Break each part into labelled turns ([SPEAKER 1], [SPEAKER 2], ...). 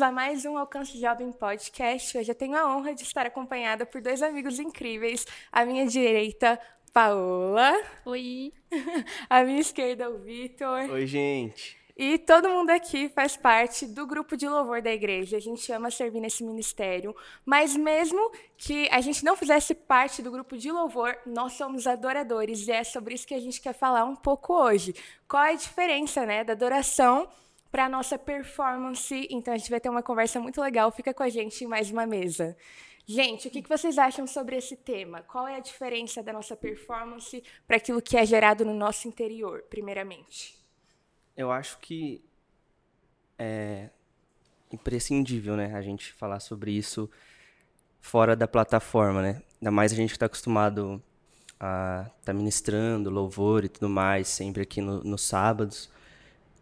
[SPEAKER 1] bem-vindos a mais um Alcance Jovem Podcast. Hoje eu tenho a honra de estar acompanhada por dois amigos incríveis. À minha direita, Paola.
[SPEAKER 2] Oi.
[SPEAKER 1] À minha esquerda, o Vitor.
[SPEAKER 3] Oi, gente.
[SPEAKER 1] E todo mundo aqui faz parte do grupo de louvor da igreja. A gente ama servir nesse ministério. Mas mesmo que a gente não fizesse parte do grupo de louvor, nós somos adoradores. E é sobre isso que a gente quer falar um pouco hoje. Qual é a diferença né, da adoração para nossa performance? Então a gente vai ter uma conversa muito legal. Fica com a gente em mais uma mesa. Gente, o que vocês acham sobre esse tema? Qual é a diferença da nossa performance para aquilo que é gerado no nosso interior, primeiramente?
[SPEAKER 3] Eu acho que é imprescindível, né, a gente falar sobre isso fora da plataforma, né? Ainda mais a gente que está acostumado a estar tá ministrando louvor e tudo mais, sempre aqui no, nos sábados.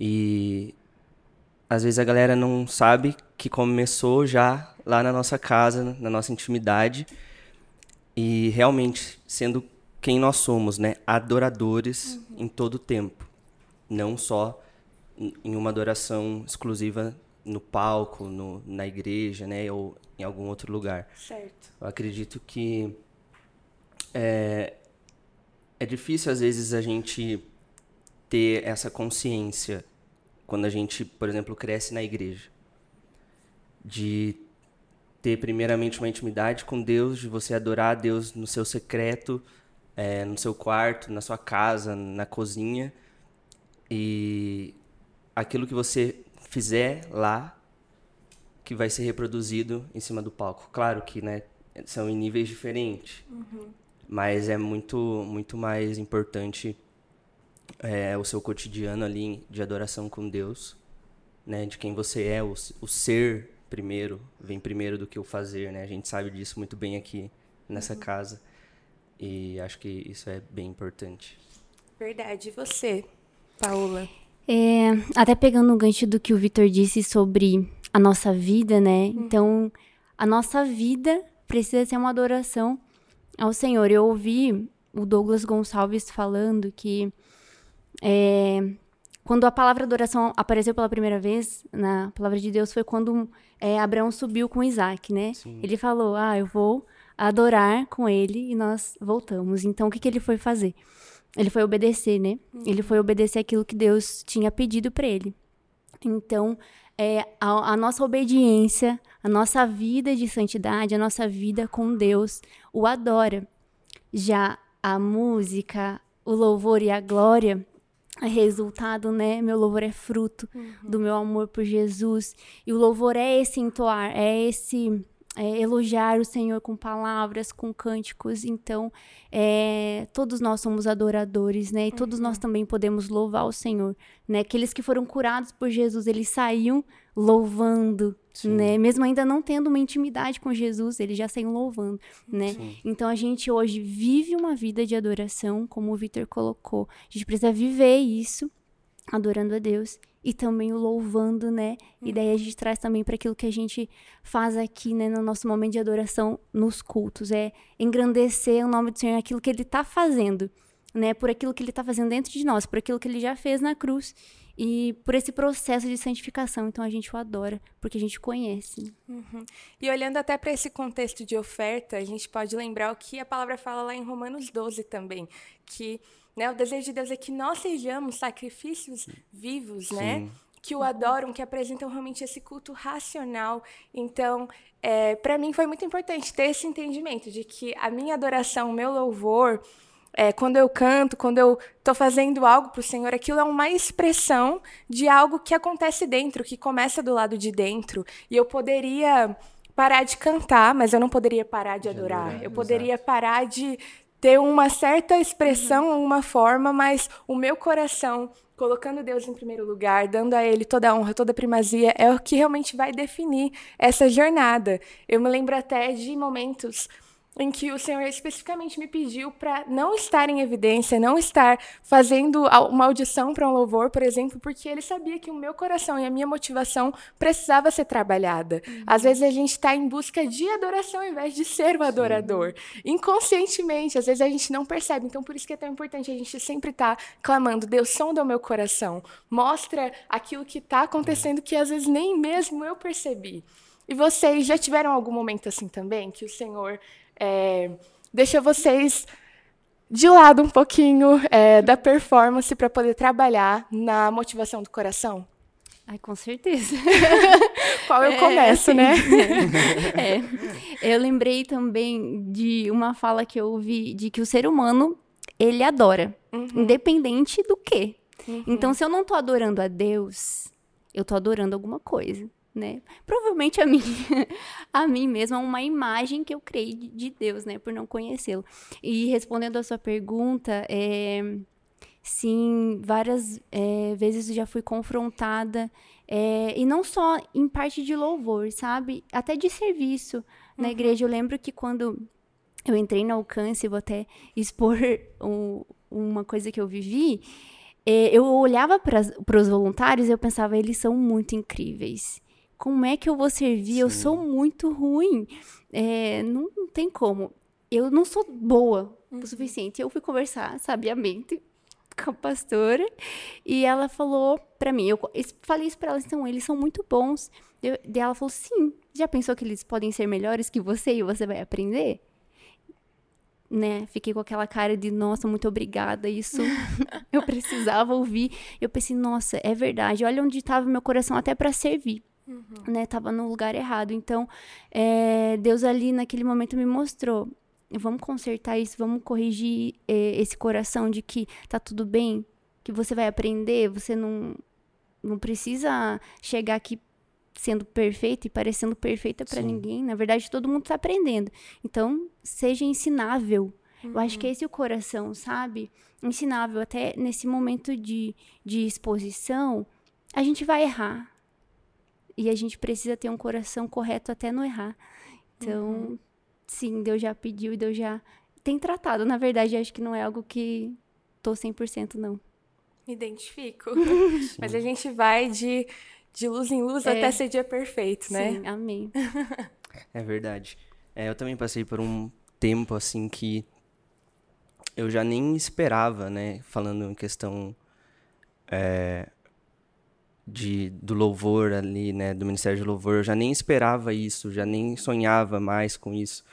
[SPEAKER 3] E às vezes a galera não sabe que começou já lá na nossa casa, na nossa intimidade, e realmente sendo quem nós somos, né? Adoradores uhum. em todo o tempo, não só em uma adoração exclusiva no palco, no, na igreja, né, ou em algum outro lugar.
[SPEAKER 1] Certo.
[SPEAKER 3] Eu acredito que é, é difícil às vezes a gente ter essa consciência quando a gente, por exemplo, cresce na igreja, de ter primeiramente uma intimidade com Deus, de você adorar a Deus no seu secreto, é, no seu quarto, na sua casa, na cozinha, e aquilo que você fizer lá que vai ser reproduzido em cima do palco. Claro que, né, são em níveis diferentes, uhum. mas é muito, muito mais importante é, o seu cotidiano ali de adoração com Deus, né, de quem você é, o, o ser primeiro vem primeiro do que o fazer, né? A gente sabe disso muito bem aqui nessa uhum. casa e acho que isso é bem importante.
[SPEAKER 1] Verdade. E você, Paula?
[SPEAKER 2] É, até pegando o gancho do que o Vitor disse sobre a nossa vida, né? Uhum. Então, a nossa vida precisa ser uma adoração ao Senhor. Eu ouvi o Douglas Gonçalves falando que é, quando a palavra adoração apareceu pela primeira vez na palavra de Deus foi quando é, Abraão subiu com Isaac, né? Sim. Ele falou: Ah, eu vou adorar com ele e nós voltamos. Então, o que, que ele foi fazer? Ele foi obedecer, né? Ele foi obedecer aquilo que Deus tinha pedido para ele. Então, é, a, a, nossa obediência, a nossa vida de santidade, a nossa vida com Deus o adora. Já a música, o louvor e a glória é resultado, né? Meu louvor é fruto uhum. do meu amor por Jesus. E o louvor é esse entoar, é esse é, elogiar o Senhor com palavras, com cânticos. Então, é, todos nós somos adoradores, né? E todos uhum. nós também podemos louvar o Senhor, né? Aqueles que foram curados por Jesus, eles saíam louvando, Sim. né? Mesmo ainda não tendo uma intimidade com Jesus, eles já saíam louvando, né? Sim. Então, a gente hoje vive uma vida de adoração, como o Victor colocou. A gente precisa viver isso, adorando a Deus e também o louvando, né? E daí a gente traz também para aquilo que a gente faz aqui, né, no nosso momento de adoração nos cultos, é engrandecer o nome do Senhor, aquilo que ele está fazendo, né? Por aquilo que ele está fazendo dentro de nós, por aquilo que ele já fez na cruz e por esse processo de santificação. Então a gente o adora, porque a gente conhece.
[SPEAKER 1] Uhum. E olhando até para esse contexto de oferta, a gente pode lembrar o que a palavra fala lá em Romanos 12 também, que né? O desejo de Deus é que nós sejamos sacrifícios vivos, né? Sim. né? Que o adoram, que apresentam realmente esse culto racional. Então, é, para mim foi muito importante ter esse entendimento de que a minha adoração, o meu louvor, é, quando eu canto, quando eu estou fazendo algo para o Senhor, aquilo é uma expressão de algo que acontece dentro, que começa do lado de dentro. E eu poderia parar de cantar, mas eu não poderia parar de, de adorar. adorar. Eu poderia exato. parar de ter uma certa expressão, uhum. uma forma, mas o meu coração, colocando Deus em primeiro lugar, dando a Ele toda a honra, toda a primazia, é o que realmente vai definir essa jornada. Eu me lembro até de momentos em que o Senhor especificamente me pediu para não estar em evidência, não estar fazendo uma audição para um louvor, por exemplo, porque ele sabia que o meu coração e a minha motivação precisava ser trabalhada. Uhum. Às vezes a gente está em busca de adoração ao invés de ser o adorador. Sim. Inconscientemente, às vezes a gente não percebe. Então, por isso que é tão importante a gente sempre estar tá clamando: Deus, sonda o meu coração. Mostra aquilo que está acontecendo que às vezes nem mesmo eu percebi. E vocês já tiveram algum momento assim também, que o Senhor é, deixa vocês de lado um pouquinho é, da performance para poder trabalhar na motivação do coração?
[SPEAKER 2] Ai, com certeza.
[SPEAKER 1] Qual eu é, começo, né?
[SPEAKER 2] É. Eu lembrei também de uma fala que eu ouvi de que o ser humano, ele adora, uhum. independente do quê. Uhum. Então, se eu não tô adorando a Deus, eu tô adorando alguma coisa né? Provavelmente a mim, a mim mesma, uma imagem que eu criei de Deus, né? Por não conhecê-lo. E respondendo a sua pergunta, é, sim, várias é, vezes já fui confrontada, é, e não só em parte de louvor, sabe? Até de serviço na uhum. igreja. Eu lembro que quando eu entrei no alcance, vou até expor um, uma coisa que eu vivi, é, eu olhava para os voluntários e eu pensava, eles são muito incríveis como é que eu vou servir? Sim. Eu sou muito ruim. É, não, não, tem como. Eu não sou boa uhum. o suficiente. Eu fui conversar sabiamente com a pastora e ela falou para mim, eu falei isso para ela, então eles são muito bons. Eu, e ela falou, sim, já pensou que eles podem ser melhores que você e você vai aprender? Né? Fiquei com aquela cara de, nossa, muito obrigada, isso eu precisava ouvir. Eu pensei, nossa, é verdade, olha onde estava meu coração até para servir. Uhum. Né, tava no lugar errado. Então, é, Deus ali naquele momento me mostrou: vamos consertar isso, vamos corrigir é, esse coração de que tá tudo bem, que você vai aprender, você não, não precisa chegar aqui sendo perfeita e parecendo perfeita para ninguém. Na verdade, todo mundo tá aprendendo. Então, seja ensinável. Uhum. Eu acho que uhum. esse é o coração, sabe? Ensinável. Até nesse momento de, de exposição, a gente vai errar e a gente precisa ter um coração correto até não errar. Então, uhum. sim, Deus já pediu e Deus já tem tratado. Na verdade, acho que não é algo que tô 100% não.
[SPEAKER 1] Me identifico. Mas a gente vai de, de luz em luz é. até ser dia perfeito, né?
[SPEAKER 2] Sim, amém.
[SPEAKER 3] é verdade. É, eu também passei por um tempo assim que eu já nem esperava, né? Falando em questão é, de, do louvor ali, né, do Ministério de Louvor, eu já nem esperava isso, já nem sonhava mais com isso.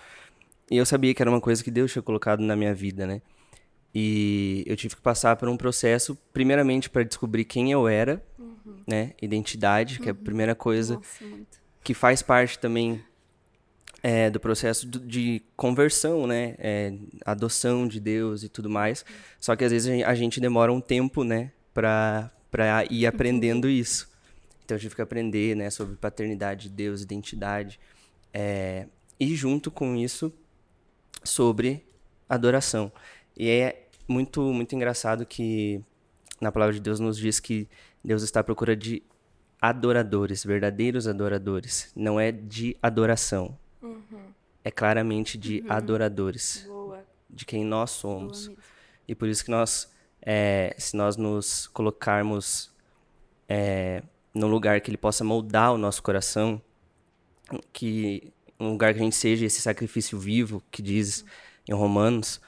[SPEAKER 3] E eu sabia que era uma coisa que Deus tinha colocado na minha vida, né? E eu tive que passar por um processo, primeiramente para descobrir quem eu era, uhum. né? Identidade, que é a uhum. primeira coisa Nossa, que faz parte também é, do processo de conversão, né? É, adoção de Deus e tudo mais. Só que às vezes a gente demora um tempo, né? Para para ir aprendendo isso. Então eu tive que aprender, né, sobre paternidade de Deus, identidade, é, e junto com isso sobre adoração. E é muito muito engraçado que na palavra de Deus nos diz que Deus está à procura de adoradores, verdadeiros adoradores, não é de adoração. Uhum. É claramente de uhum. adoradores, Boa. de quem nós somos. E por isso que nós é, se nós nos colocarmos é, num lugar que ele possa moldar o nosso coração, que um lugar que a gente seja esse sacrifício vivo que diz em Romanos,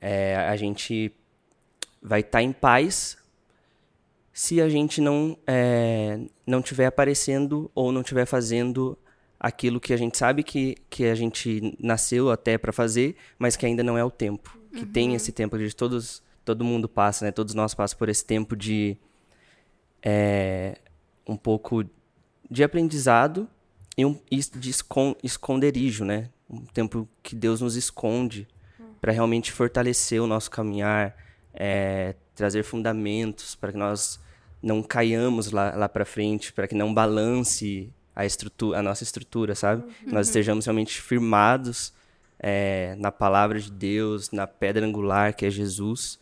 [SPEAKER 3] é, a gente vai estar tá em paz se a gente não é, não tiver aparecendo ou não tiver fazendo aquilo que a gente sabe que, que a gente nasceu até para fazer, mas que ainda não é o tempo. Que uhum. tem esse tempo de todos todo mundo passa, né? Todos nós passamos por esse tempo de é, um pouco de aprendizado e um de esconderijo, né? Um tempo que Deus nos esconde para realmente fortalecer o nosso caminhar, é, trazer fundamentos para que nós não caiamos lá, lá para frente, para que não balance a estrutura, a nossa estrutura, sabe? Uhum. Nós estejamos realmente firmados é, na palavra de Deus, na pedra angular que é Jesus,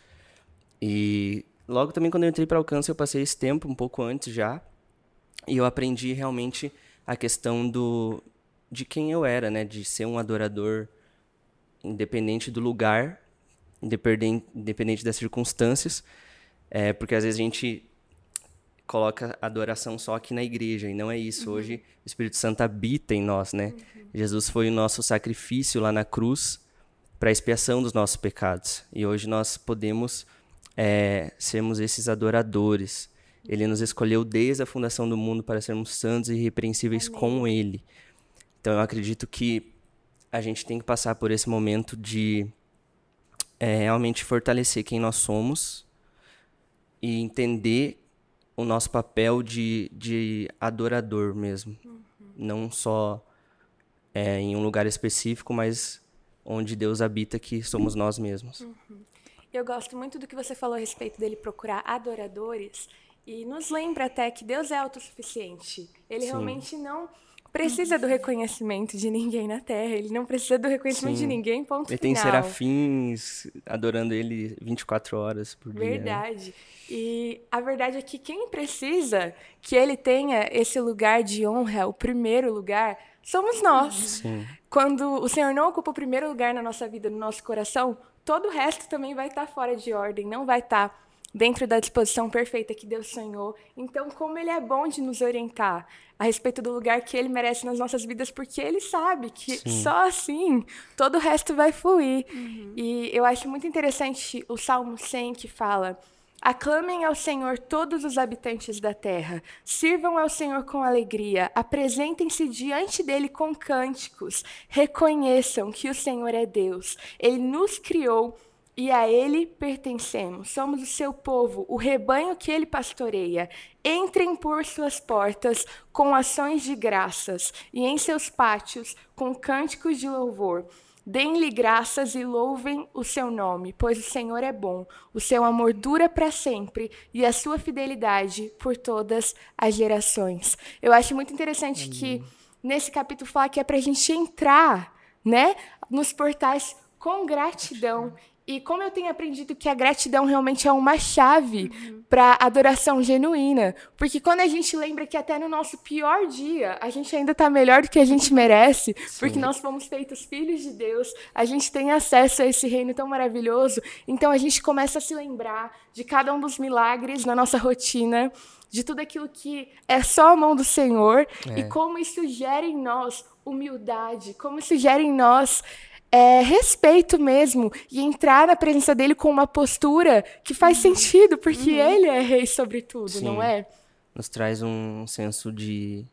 [SPEAKER 3] e logo também quando eu entrei para alcance, eu passei esse tempo um pouco antes já, e eu aprendi realmente a questão do de quem eu era, né, de ser um adorador independente do lugar, independente, independente das circunstâncias, é, porque às vezes a gente coloca adoração só aqui na igreja, e não é isso. Uhum. Hoje o Espírito Santo habita em nós, né? Uhum. Jesus foi o nosso sacrifício lá na cruz para expiação dos nossos pecados. E hoje nós podemos é, sermos esses adoradores. Ele nos escolheu desde a fundação do mundo para sermos santos e irrepreensíveis Amém. com Ele. Então eu acredito que a gente tem que passar por esse momento de é, realmente fortalecer quem nós somos e entender o nosso papel de, de adorador mesmo. Uhum. Não só é, em um lugar específico, mas onde Deus habita, que somos nós mesmos.
[SPEAKER 1] Uhum. Eu gosto muito do que você falou a respeito dele procurar adoradores e nos lembra até que Deus é autossuficiente. Ele Sim. realmente não precisa do reconhecimento de ninguém na Terra. Ele não precisa do reconhecimento Sim. de ninguém, ponto
[SPEAKER 3] ele final. Ele tem serafins adorando ele 24 horas por dia.
[SPEAKER 1] Verdade. E a verdade é que quem precisa que ele tenha esse lugar de honra, o primeiro lugar, somos nós.
[SPEAKER 3] Sim.
[SPEAKER 1] Quando o Senhor não ocupa o primeiro lugar na nossa vida, no nosso coração, todo o resto também vai estar fora de ordem, não vai estar dentro da disposição perfeita que Deus sonhou. Então, como Ele é bom de nos orientar a respeito do lugar que Ele merece nas nossas vidas, porque Ele sabe que Sim. só assim todo o resto vai fluir. Uhum. E eu acho muito interessante o Salmo 100 que fala. Aclamem ao Senhor todos os habitantes da terra, sirvam ao Senhor com alegria, apresentem-se diante dele com cânticos, reconheçam que o Senhor é Deus, ele nos criou e a ele pertencemos. Somos o seu povo, o rebanho que ele pastoreia. Entrem por suas portas com ações de graças e em seus pátios com cânticos de louvor. Deem-lhe graças e louvem o seu nome, pois o Senhor é bom. O seu amor dura para sempre e a sua fidelidade por todas as gerações. Eu acho muito interessante que nesse capítulo fala que é para a gente entrar, né, nos portais com gratidão e como eu tenho aprendido que a gratidão realmente é uma chave uhum. para adoração genuína. Porque quando a gente lembra que até no nosso pior dia, a gente ainda está melhor do que a gente merece, Sim. porque nós fomos feitos filhos de Deus, a gente tem acesso a esse reino tão maravilhoso. Então a gente começa a se lembrar de cada um dos milagres na nossa rotina, de tudo aquilo que é só a mão do Senhor, é. e como isso gera em nós humildade, como isso gera em nós é, respeito mesmo e entrar na presença dele com uma postura que faz uhum. sentido, porque uhum. ele é rei sobre tudo, Sim. não é?
[SPEAKER 3] Nos traz um senso de,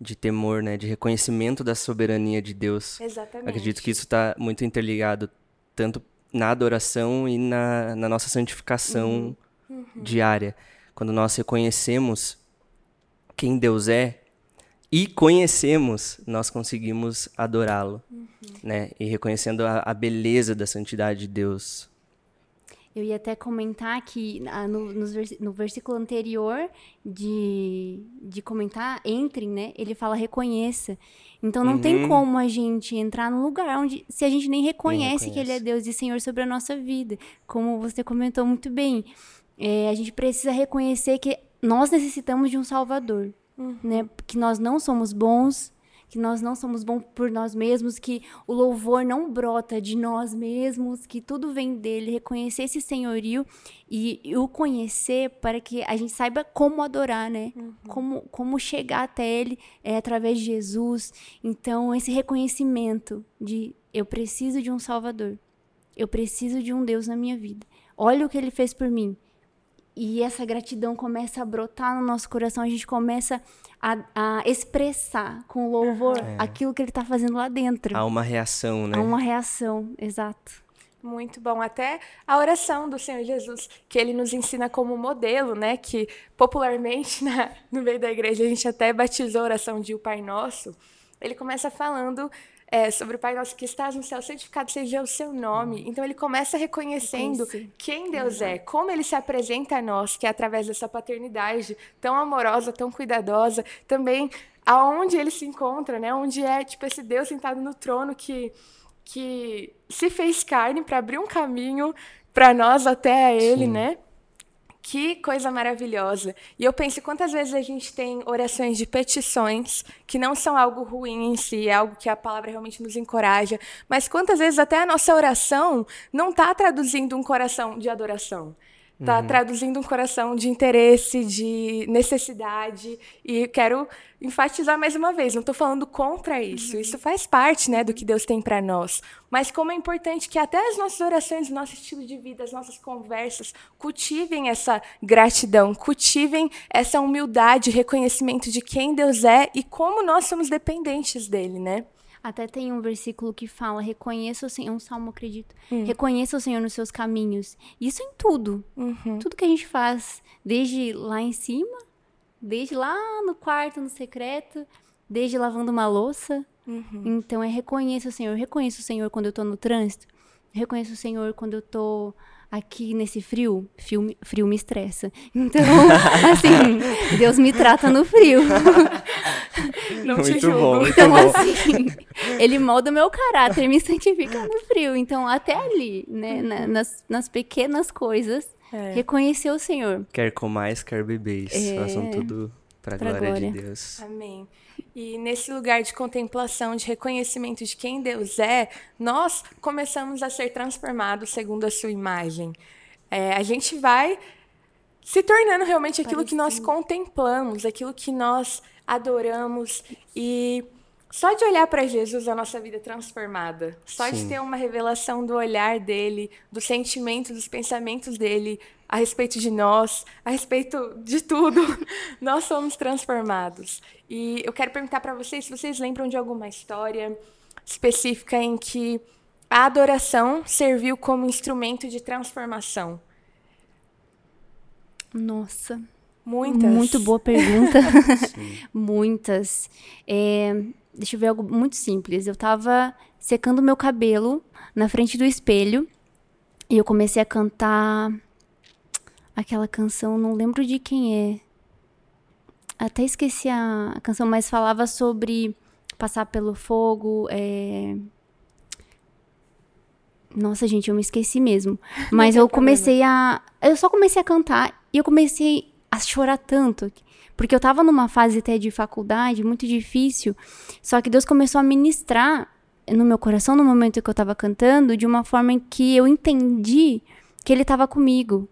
[SPEAKER 3] de temor, né? De reconhecimento da soberania de Deus.
[SPEAKER 1] Exatamente.
[SPEAKER 3] Acredito que isso está muito interligado tanto na adoração e na, na nossa santificação uhum. uhum. diária. Quando nós reconhecemos quem Deus é, e conhecemos, nós conseguimos adorá-lo, uhum. né? E reconhecendo a, a, beleza da santidade de Deus.
[SPEAKER 2] Eu ia até comentar que ah, no, no, versículo anterior de, de comentar, entrem, né? Ele fala reconheça. Então não uhum. tem como a gente entrar num lugar onde se a gente nem reconhece, que Ele é Deus e Senhor sobre a nossa vida. Como você comentou muito bem, é, a gente precisa reconhecer que nós necessitamos de um Salvador uhum. né? Que nós não somos bons, que nós não somos bons por nós mesmos, que o louvor não brota de nós mesmos, que tudo vem dele, reconhecer esse senhorio e, e o conhecer para que a gente saiba como adorar, né? Uhum. Como, como chegar até ele é, através de Jesus. Então, esse reconhecimento de eu preciso de um Salvador, eu preciso de um Deus na minha vida. Olha o que ele fez por mim e essa gratidão começa a brotar no nosso coração, a gente começa a, a expressar com louvor é. aquilo que ele está fazendo lá dentro.
[SPEAKER 3] Há uma reação, né?
[SPEAKER 2] Há uma reação, exato.
[SPEAKER 1] Muito bom. Até a oração do Senhor Jesus, que ele nos ensina como modelo, né? Que popularmente na, no meio da igreja a gente até batizou a oração de O Pai Nosso. Ele começa falando é, sobre o Pai Nosso que estás no céu, santificado seja o seu nome. Então ele começa reconhecendo quem Deus é, como ele se apresenta a nós, que é através dessa paternidade tão amorosa, tão cuidadosa, também aonde ele se encontra, né? Onde é tipo esse Deus sentado no trono que que se fez carne para abrir um caminho para nós até a ele, Sim. né? Que coisa maravilhosa. E eu penso quantas vezes a gente tem orações de petições que não são algo ruim em si, é algo que a palavra realmente nos encoraja, mas quantas vezes até a nossa oração não está traduzindo um coração de adoração. Está uhum. traduzindo um coração de interesse, de necessidade. E quero enfatizar mais uma vez, não estou falando contra isso. Uhum. Isso faz parte né, do que Deus tem para nós. Mas como é importante que até as nossas orações, o nosso estilo de vida, as nossas conversas, cultivem essa gratidão, cultivem essa humildade, reconhecimento de quem Deus é e como nós somos dependentes dele, né?
[SPEAKER 2] Até tem um versículo que fala: reconheça o Senhor, um salmo, acredito. Hum. Reconheça o Senhor nos seus caminhos. Isso em tudo. Uhum. Tudo que a gente faz, desde lá em cima, desde lá no quarto, no secreto, desde lavando uma louça. Uhum. Então é reconheça o Senhor. Reconheça o Senhor quando eu tô no trânsito. Reconheça o Senhor quando eu tô aqui nesse frio, frio, frio me estressa. Então, assim, Deus me trata no frio.
[SPEAKER 1] Não muito te julgo. Bom, muito
[SPEAKER 2] então,
[SPEAKER 1] bom.
[SPEAKER 2] assim, ele molda o meu caráter, me santifica no frio. Então, até ali, né, na, nas, nas pequenas coisas, é. reconhecer o Senhor.
[SPEAKER 3] Quer comais, quer bebês. É. Façam tudo para a glória, glória de Deus.
[SPEAKER 1] Amém. E nesse lugar de contemplação, de reconhecimento de quem Deus é, nós começamos a ser transformados segundo a sua imagem. É, a gente vai se tornando realmente aquilo Parecido. que nós contemplamos, aquilo que nós adoramos e só de olhar para Jesus a nossa vida é transformada, só Sim. de ter uma revelação do olhar dele, do sentimento, dos pensamentos dele a respeito de nós, a respeito de tudo, nós somos transformados. E eu quero perguntar para vocês se vocês lembram de alguma história específica em que a adoração serviu como instrumento de transformação.
[SPEAKER 2] Nossa,
[SPEAKER 1] Muitas.
[SPEAKER 2] Muito boa pergunta. Muitas. É, deixa eu ver algo muito simples. Eu tava secando meu cabelo na frente do espelho e eu comecei a cantar aquela canção, não lembro de quem é. Até esqueci a canção, mas falava sobre passar pelo fogo. É... Nossa, gente, eu me esqueci mesmo. Mas eu comecei a. Eu só comecei a cantar e eu comecei a chorar tanto. Porque eu tava numa fase até de faculdade muito difícil. Só que Deus começou a ministrar no meu coração no momento que eu tava cantando, de uma forma em que eu entendi que Ele tava comigo.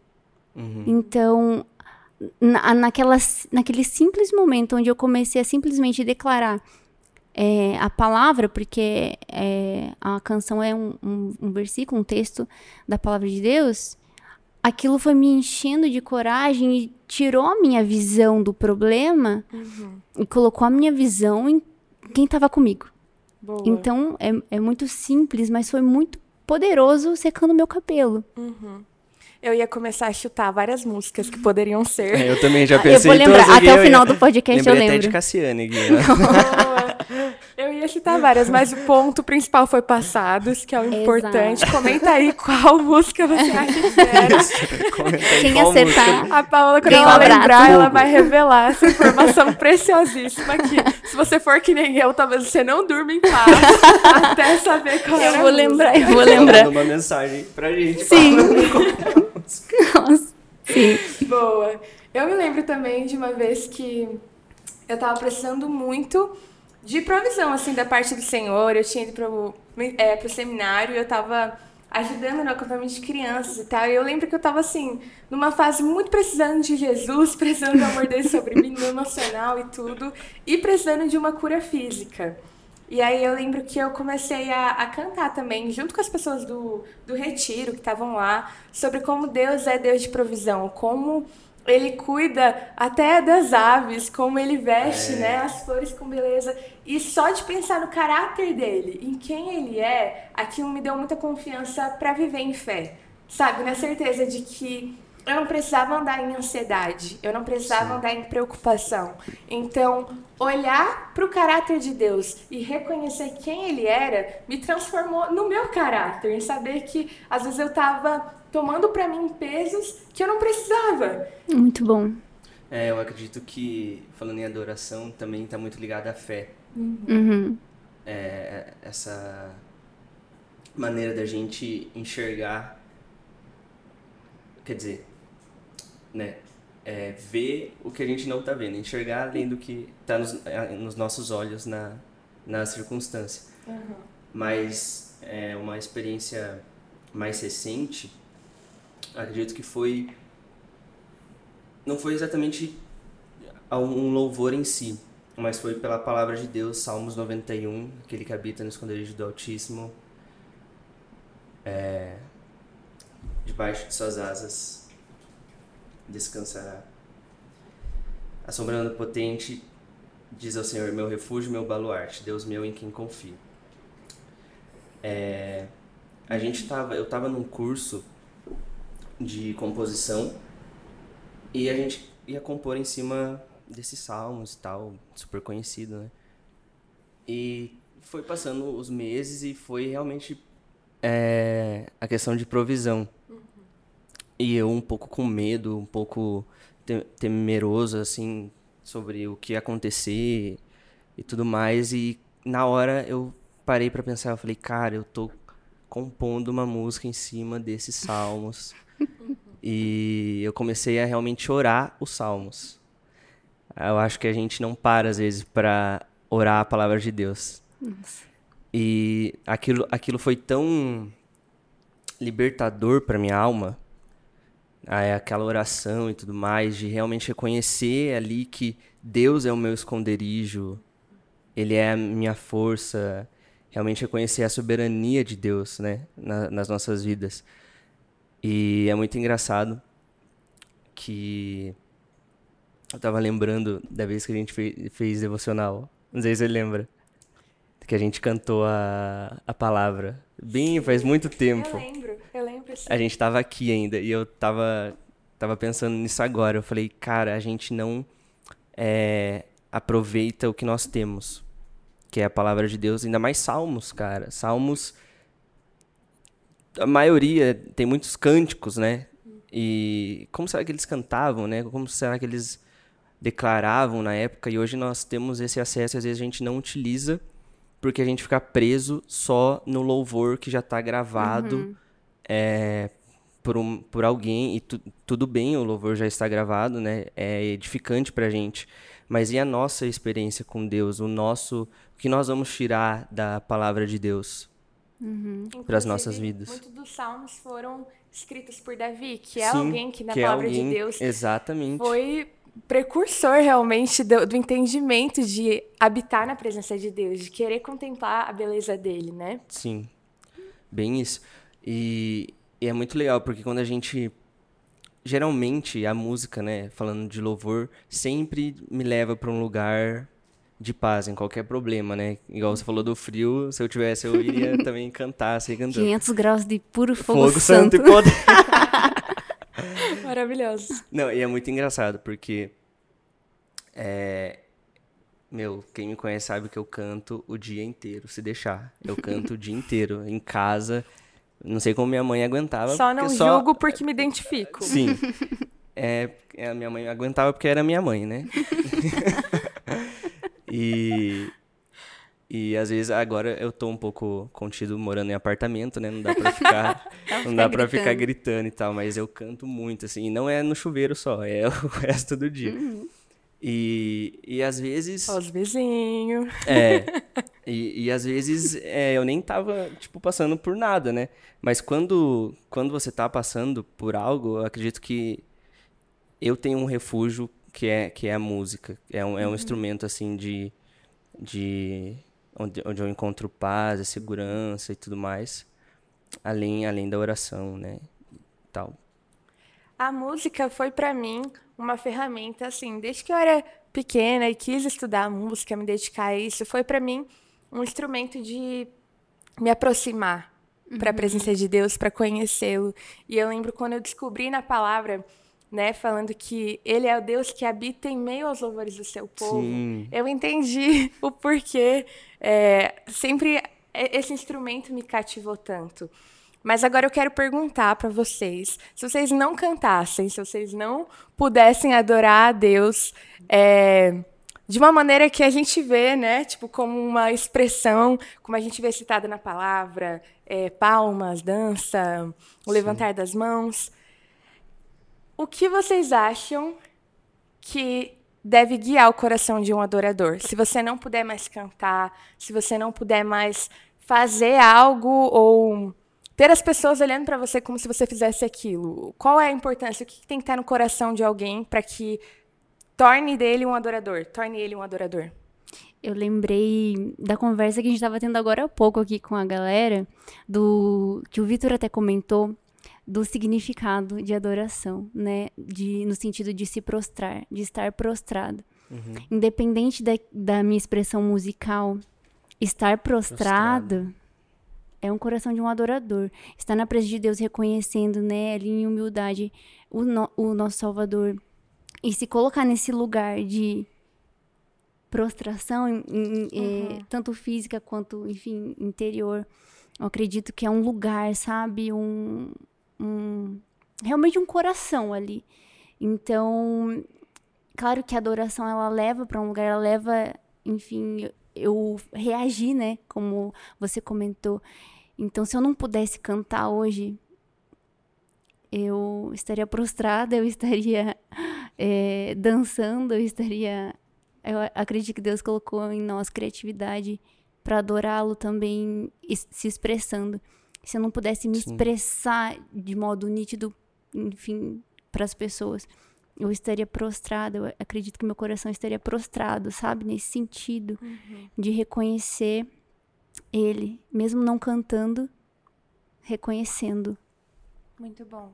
[SPEAKER 2] Uhum. Então, na, naquela, naquele simples momento onde eu comecei a simplesmente declarar é, a palavra, porque é, a canção é um, um, um versículo, um texto da palavra de Deus, aquilo foi me enchendo de coragem e tirou a minha visão do problema uhum. e colocou a minha visão em quem estava comigo. Boa. Então é, é muito simples, mas foi muito poderoso secando meu cabelo.
[SPEAKER 1] Uhum. Eu ia começar a chutar várias músicas que poderiam ser.
[SPEAKER 3] É, eu também já pensei
[SPEAKER 2] Eu vou lembrar, até o final do podcast eu lembro.
[SPEAKER 3] Até de Cassiane aqui,
[SPEAKER 1] Eu ia citar várias, mas o ponto principal foi passados, que é o importante. Exato. Comenta aí qual música você acha que era.
[SPEAKER 2] Quem acertar. Música...
[SPEAKER 1] A Paola, quando ela lembrar, ela vai revelar essa informação preciosíssima aqui. Se você for que nem eu, talvez você não durma em paz até saber qual
[SPEAKER 2] eu
[SPEAKER 1] era
[SPEAKER 2] vou lembrar, Eu vou lembrar,
[SPEAKER 3] uma mensagem pra gente.
[SPEAKER 2] Sim. Nossa. Sim.
[SPEAKER 1] Boa. Eu me lembro também de uma vez que eu tava precisando muito de provisão, assim, da parte do Senhor. Eu tinha ido pro, é, pro seminário, eu tava ajudando no acampamento de crianças e tal. E eu lembro que eu tava, assim, numa fase muito precisando de Jesus, precisando do amor dele sobre mim, no emocional e tudo, e precisando de uma cura física. E aí eu lembro que eu comecei a, a cantar também, junto com as pessoas do, do retiro que estavam lá, sobre como Deus é Deus de provisão, como ele cuida até das aves, como ele veste, é. né, as flores com beleza. E só de pensar no caráter dele, em quem ele é, aquilo me deu muita confiança para viver em fé. Sabe, na certeza de que eu não precisava andar em ansiedade, eu não precisava Sim. andar em preocupação. Então, olhar para o caráter de Deus e reconhecer quem Ele era me transformou no meu caráter, em saber que às vezes eu estava tomando para mim pesos que eu não precisava.
[SPEAKER 2] Muito bom.
[SPEAKER 3] É, eu acredito que, falando em adoração, também está muito ligado à fé.
[SPEAKER 2] Uhum.
[SPEAKER 3] É, essa maneira da gente enxergar. Quer dizer, né? É, ver o que a gente não está vendo, enxergar além do que está nos, nos, nossos olhos na, na circunstância. Uhum. Mas é uma experiência mais recente, acredito que foi não foi exatamente um louvor em si, mas foi pela palavra de Deus, Salmos 91, aquele que habita no esconderijo do Altíssimo, é, debaixo de suas asas descansará. A sombra potente diz ao Senhor, meu refúgio, meu baluarte, Deus meu em quem confio. É, a gente tava, eu estava num curso de composição e a gente ia compor em cima desses salmos e tal, super conhecido, né? E foi passando os meses e foi realmente é, a questão de provisão. E eu um pouco com medo, um pouco temeroso, assim, sobre o que ia acontecer e tudo mais. E na hora eu parei para pensar, eu falei, cara, eu tô compondo uma música em cima desses salmos. e eu comecei a realmente orar os salmos. Eu acho que a gente não para, às vezes, para orar a palavra de Deus. Nossa. E aquilo, aquilo foi tão libertador para minha alma, aquela oração e tudo mais, de realmente reconhecer ali que Deus é o meu esconderijo, Ele é a minha força, realmente reconhecer a soberania de Deus né, na, nas nossas vidas. E é muito engraçado que eu tava lembrando da vez que a gente fez, fez devocional. Não sei se você lembra. Que a gente cantou a, a palavra. Bem, faz muito tempo. Eu
[SPEAKER 1] lembro.
[SPEAKER 3] A gente tava aqui ainda e eu tava, tava pensando nisso agora. Eu falei, cara, a gente não é, aproveita o que nós temos. Que é a palavra de Deus, ainda mais salmos, cara. Salmos. A maioria tem muitos cânticos, né? E como será que eles cantavam, né? Como será que eles declaravam na época e hoje nós temos esse acesso, às vezes a gente não utiliza porque a gente fica preso só no louvor que já está gravado uhum. É, por, um, por alguém e tu, tudo bem, o louvor já está gravado, né? É edificante para a gente. Mas e a nossa experiência com Deus, o nosso, o que nós vamos tirar da palavra de Deus uhum. para as nossas vidas?
[SPEAKER 1] Muitos dos salmos foram escritos por Davi, que é Sim, alguém que na que é palavra é alguém, de Deus
[SPEAKER 3] exatamente.
[SPEAKER 1] foi precursor realmente do, do, entendimento de habitar na presença de Deus, de querer contemplar a beleza dele, né?
[SPEAKER 3] Sim, bem isso. E, e é muito legal, porque quando a gente. Geralmente a música, né, falando de louvor, sempre me leva para um lugar de paz em qualquer problema, né? Igual você falou do frio, se eu tivesse, eu iria também cantar, sei cantando.
[SPEAKER 2] 500 graus de puro fogo, fogo santo. santo e
[SPEAKER 3] poder.
[SPEAKER 1] Maravilhoso.
[SPEAKER 3] Não, e é muito engraçado, porque. É, meu, quem me conhece sabe que eu canto o dia inteiro, se deixar. Eu canto o dia inteiro, em casa. Não sei como minha mãe aguentava.
[SPEAKER 1] Só não só... julgo porque me identifico.
[SPEAKER 3] Sim. É, a minha mãe aguentava porque era minha mãe, né? e, e às vezes agora eu tô um pouco contido morando em apartamento, né? Não dá pra ficar, não dá para ficar gritando e tal, mas eu canto muito assim, e não é no chuveiro só, é o resto do dia. Uhum. E, e às vezes.
[SPEAKER 1] Os vizinhos.
[SPEAKER 3] É. E, e às vezes é, eu nem tava, tipo, passando por nada, né? Mas quando, quando você tá passando por algo, eu acredito que eu tenho um refúgio que é, que é a música. É um, é um uhum. instrumento, assim, de, de onde, onde eu encontro paz, e segurança e tudo mais, além, além da oração, né, tal.
[SPEAKER 1] A música foi para mim uma ferramenta assim, desde que eu era pequena e quis estudar música, me dedicar a isso, foi para mim um instrumento de me aproximar uhum. para a presença de Deus, para conhecê-lo. E eu lembro quando eu descobri na palavra né, falando que ele é o Deus que habita em meio aos louvores do seu povo. Sim. Eu entendi o porquê é, sempre esse instrumento me cativou tanto. Mas agora eu quero perguntar para vocês, se vocês não cantassem, se vocês não pudessem adorar a Deus é, de uma maneira que a gente vê, né, tipo como uma expressão, como a gente vê citada na palavra, é, palmas, dança, o levantar das mãos o que vocês acham que deve guiar o coração de um adorador? Se você não puder mais cantar, se você não puder mais fazer algo ou ter as pessoas olhando para você como se você fizesse aquilo. Qual é a importância? O que tem que estar no coração de alguém para que torne dele um adorador, torne ele um adorador?
[SPEAKER 2] Eu lembrei da conversa que a gente estava tendo agora há pouco aqui com a galera, do que o Vitor até comentou do significado de adoração, né? De, no sentido de se prostrar, de estar prostrado. Uhum. Independente da, da minha expressão musical, estar prostrado, prostrado, é um coração de um adorador. Estar na presença de Deus reconhecendo, né, ali em humildade, o, no, o nosso Salvador. E se colocar nesse lugar de prostração, em, em, é, uhum. é, tanto física quanto, enfim, interior. Eu acredito que é um lugar, sabe? Um, um realmente um coração ali. Então, claro que a adoração ela leva para um lugar, ela leva, enfim, eu reagir, né? Como você comentou. Então, se eu não pudesse cantar hoje, eu estaria prostrada, eu estaria é, dançando, eu estaria eu acredito que Deus colocou em nós criatividade para adorá-lo também se expressando. Se eu não pudesse me Sim. expressar de modo nítido, enfim, para as pessoas, eu estaria prostrado. Eu acredito que meu coração estaria prostrado, sabe? Nesse sentido uhum. de reconhecer Ele, mesmo não cantando, reconhecendo.
[SPEAKER 1] Muito bom.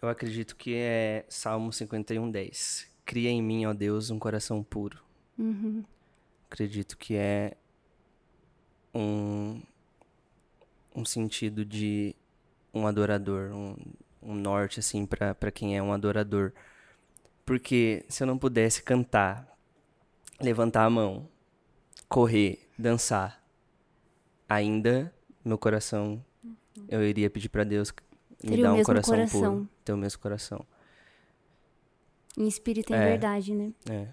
[SPEAKER 3] Eu acredito que é Salmo 51, 10. Cria em mim, ó Deus, um coração puro. Uhum. Acredito que é um, um sentido de um adorador, um, um norte, assim, para quem é um adorador. Porque se eu não pudesse cantar, levantar a mão, correr, dançar, ainda meu coração, eu iria pedir para Deus me Teria dar um coração, coração puro, ter o mesmo coração.
[SPEAKER 2] Em espírito e em
[SPEAKER 3] é,
[SPEAKER 2] verdade, né?
[SPEAKER 3] É.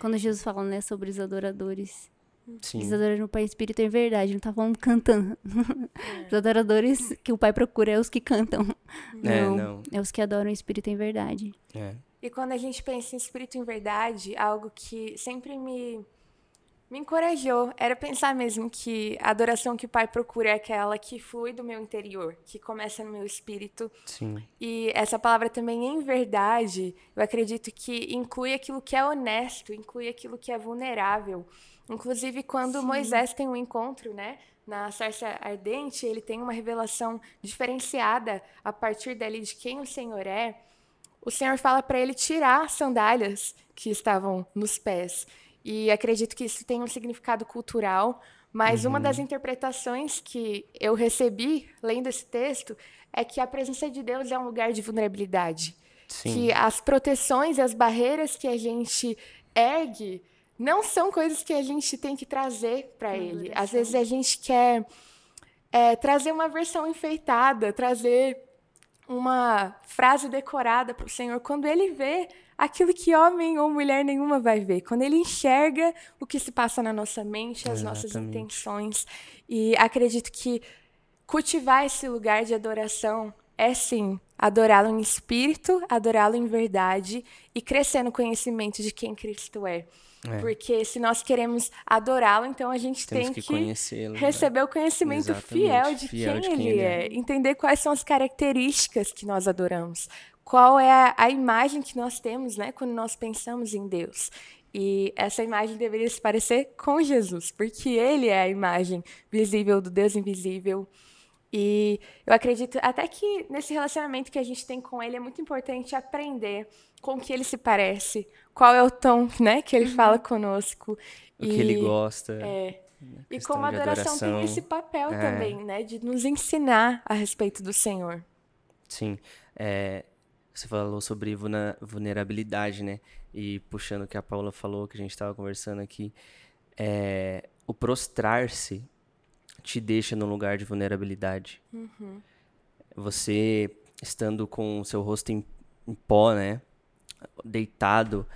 [SPEAKER 2] Quando Jesus fala, né, sobre os adoradores.
[SPEAKER 3] Sim.
[SPEAKER 2] Os adoradores no Pai Espírito em verdade, não tá falando cantando. É. Os adoradores que o Pai procura é os que cantam.
[SPEAKER 3] É,
[SPEAKER 2] não,
[SPEAKER 3] não.
[SPEAKER 2] É os que adoram o Espírito em verdade.
[SPEAKER 3] É.
[SPEAKER 1] E quando a gente pensa em Espírito em verdade, algo que sempre me me encorajou era pensar mesmo que a adoração que o Pai procura é aquela que flui do meu interior, que começa no meu espírito.
[SPEAKER 3] Sim.
[SPEAKER 1] E essa palavra também, em verdade, eu acredito que inclui aquilo que é honesto, inclui aquilo que é vulnerável. Inclusive, quando Sim. Moisés tem um encontro, né? Na sarça ardente, ele tem uma revelação diferenciada a partir dali de quem o Senhor é. O Senhor fala para ele tirar as sandálias que estavam nos pés. E acredito que isso tem um significado cultural, mas uhum. uma das interpretações que eu recebi lendo esse texto é que a presença de Deus é um lugar de vulnerabilidade.
[SPEAKER 3] Sim.
[SPEAKER 1] Que as proteções e as barreiras que a gente ergue não são coisas que a gente tem que trazer para Ele. Às vezes a gente quer é, trazer uma versão enfeitada, trazer uma frase decorada para o Senhor, quando Ele vê aquilo que homem ou mulher nenhuma vai ver. Quando ele enxerga o que se passa na nossa mente, as Exatamente. nossas intenções. E acredito que cultivar esse lugar de adoração é sim adorá-lo em espírito, adorá-lo em verdade e crescer no conhecimento de quem Cristo é. É. Porque se nós queremos adorá-lo, então a gente
[SPEAKER 3] Temos
[SPEAKER 1] tem
[SPEAKER 3] que,
[SPEAKER 1] que
[SPEAKER 3] né?
[SPEAKER 1] receber né? o conhecimento fiel, de, fiel quem de, quem ele é. é. Entender quais são as características que nós adoramos qual é a, a imagem que nós temos né, quando nós pensamos em Deus. E essa imagem deveria se parecer com Jesus, porque ele é a imagem visível do Deus invisível. E eu acredito até que nesse relacionamento que a gente tem com ele é muito importante aprender com que ele se parece, qual é o tom né, que ele uhum. fala conosco.
[SPEAKER 3] O e, que ele gosta.
[SPEAKER 1] É. E como a adoração, adoração, tem esse papel é. também, né, de nos ensinar a respeito do Senhor.
[SPEAKER 3] Sim. É, você falou sobre vulnerabilidade, né? E puxando o que a Paula falou, que a gente estava conversando aqui, é, o prostrar-se te deixa num lugar de vulnerabilidade.
[SPEAKER 1] Uhum.
[SPEAKER 3] Você estando com o seu rosto em, em pó, né? Deitado,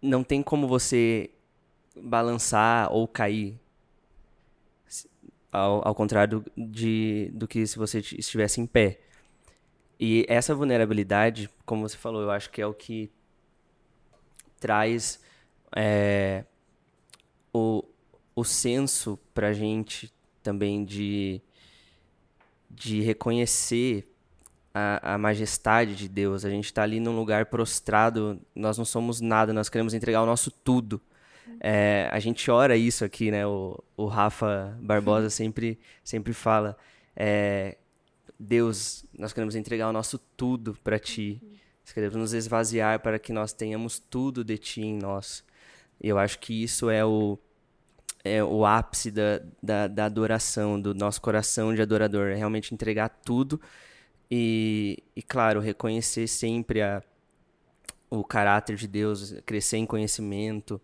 [SPEAKER 3] não tem como você balançar ou cair. Ao, ao contrário de, do que se você estivesse em pé. E essa vulnerabilidade, como você falou, eu acho que é o que traz é, o, o senso pra gente também de, de reconhecer a, a majestade de Deus. A gente está ali num lugar prostrado, nós não somos nada, nós queremos entregar o nosso tudo. É, a gente ora isso aqui, né? O, o Rafa Barbosa sempre, sempre fala. É, Deus, nós queremos entregar o nosso tudo para Ti. Nós queremos nos esvaziar para que nós tenhamos tudo de Ti em nós. Eu acho que isso é o, é o ápice da, da, da adoração, do nosso coração de adorador. É realmente entregar tudo e, e claro, reconhecer sempre a, o caráter de Deus, crescer em conhecimento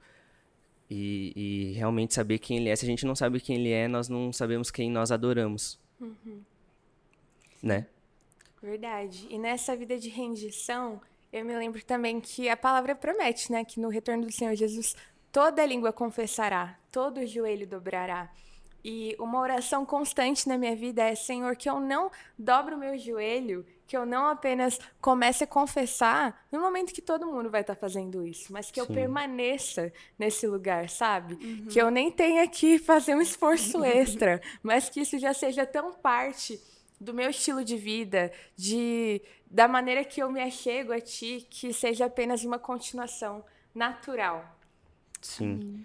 [SPEAKER 3] e, e, realmente saber quem Ele é. Se a gente não sabe quem Ele é, nós não sabemos quem nós adoramos. Uhum. Né?
[SPEAKER 1] Verdade. E nessa vida de rendição, eu me lembro também que a palavra promete, né? Que no retorno do Senhor Jesus, toda língua confessará, todo joelho dobrará. E uma oração constante na minha vida é: Senhor, que eu não dobre o meu joelho, que eu não apenas comece a confessar no momento que todo mundo vai estar fazendo isso, mas que Sim. eu permaneça nesse lugar, sabe? Uhum. Que eu nem tenha que fazer um esforço extra, mas que isso já seja tão parte do meu estilo de vida, de da maneira que eu me achego a ti, que seja apenas uma continuação natural.
[SPEAKER 3] Sim.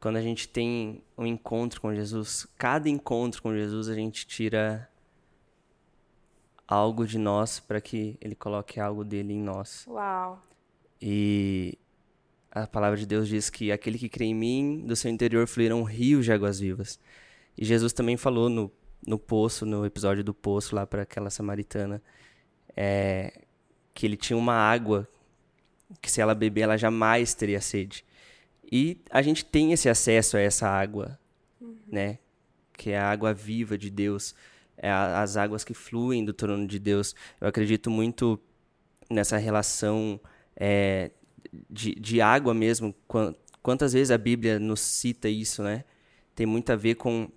[SPEAKER 3] Quando a gente tem um encontro com Jesus, cada encontro com Jesus a gente tira algo de nós para que ele coloque algo dele em nós.
[SPEAKER 1] Uau.
[SPEAKER 3] E a palavra de Deus diz que aquele que crê em mim, do seu interior fluirão rios de águas vivas. E Jesus também falou no, no poço, no episódio do poço lá para aquela samaritana, é, que ele tinha uma água que se ela beber ela jamais teria sede. E a gente tem esse acesso a essa água, uhum. né? Que é a água viva de Deus, é a, as águas que fluem do trono de Deus. Eu acredito muito nessa relação é, de, de água mesmo. Quantas vezes a Bíblia nos cita isso, né? Tem muito a ver com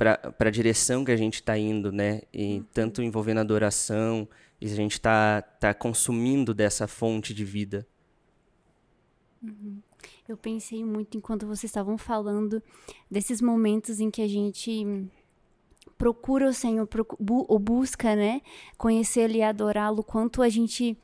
[SPEAKER 3] para a direção que a gente está indo, né? E uhum. tanto envolvendo adoração, e a gente está tá consumindo dessa fonte de vida.
[SPEAKER 2] Uhum. Eu pensei muito enquanto vocês estavam falando desses momentos em que a gente procura o Senhor, ou busca, né? Conhecê-lo e adorá-lo, quanto a gente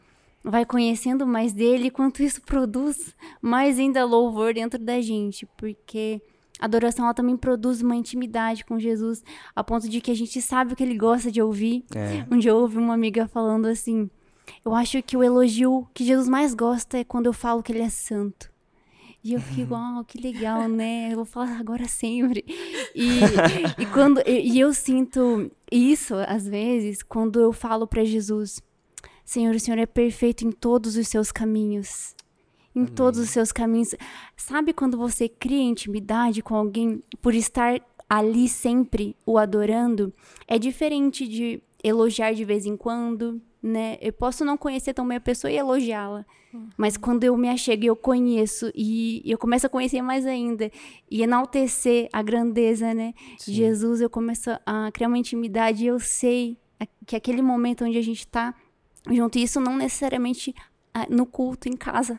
[SPEAKER 2] vai conhecendo mais dele, quanto isso produz mais ainda louvor dentro da gente, porque a adoração ela também produz uma intimidade com Jesus, a ponto de que a gente sabe o que ele gosta de ouvir. É. Um dia eu ouvi uma amiga falando assim: Eu acho que o elogio que Jesus mais gosta é quando eu falo que ele é santo. E eu fico, oh, que legal, né? Eu vou falar agora sempre. E, e quando e eu sinto isso às vezes quando eu falo para Jesus, Senhor, o Senhor é perfeito em todos os seus caminhos. Em Amém. todos os seus caminhos. Sabe quando você cria intimidade com alguém por estar ali sempre o adorando? É diferente de elogiar de vez em quando, né? Eu posso não conhecer tão bem a pessoa e elogiá-la. Uhum. Mas quando eu me achego e eu conheço e eu começo a conhecer mais ainda e enaltecer a grandeza, né? Sim. Jesus, eu começo a criar uma intimidade e eu sei que aquele momento onde a gente está junto, e isso não necessariamente no culto, em casa.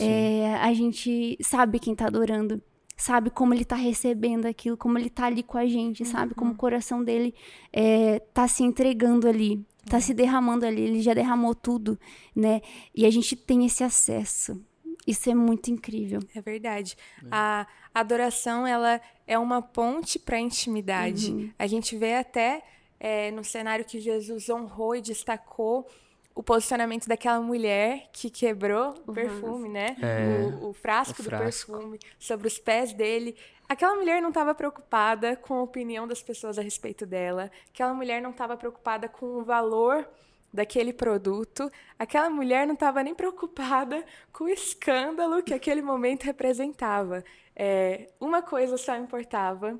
[SPEAKER 2] É, a gente sabe quem está adorando sabe como ele está recebendo aquilo, como ele está ali com a gente, sabe como o coração dele está é, se entregando ali, tá se derramando ali, ele já derramou tudo, né? E a gente tem esse acesso. Isso é muito incrível.
[SPEAKER 1] É verdade. É. A adoração, ela é uma ponte para a intimidade. Uhum. A gente vê até é, no cenário que Jesus honrou e destacou o posicionamento daquela mulher que quebrou o perfume, né? É, o, o, frasco o, frasco do perfume sobre os pés dele. Aquela mulher não estava preocupada com a opinião das pessoas a respeito dela. Aquela mulher não estava preocupada com o valor daquele produto. Aquela mulher não estava nem preocupada com o escândalo que aquele momento representava. É, uma coisa só importava: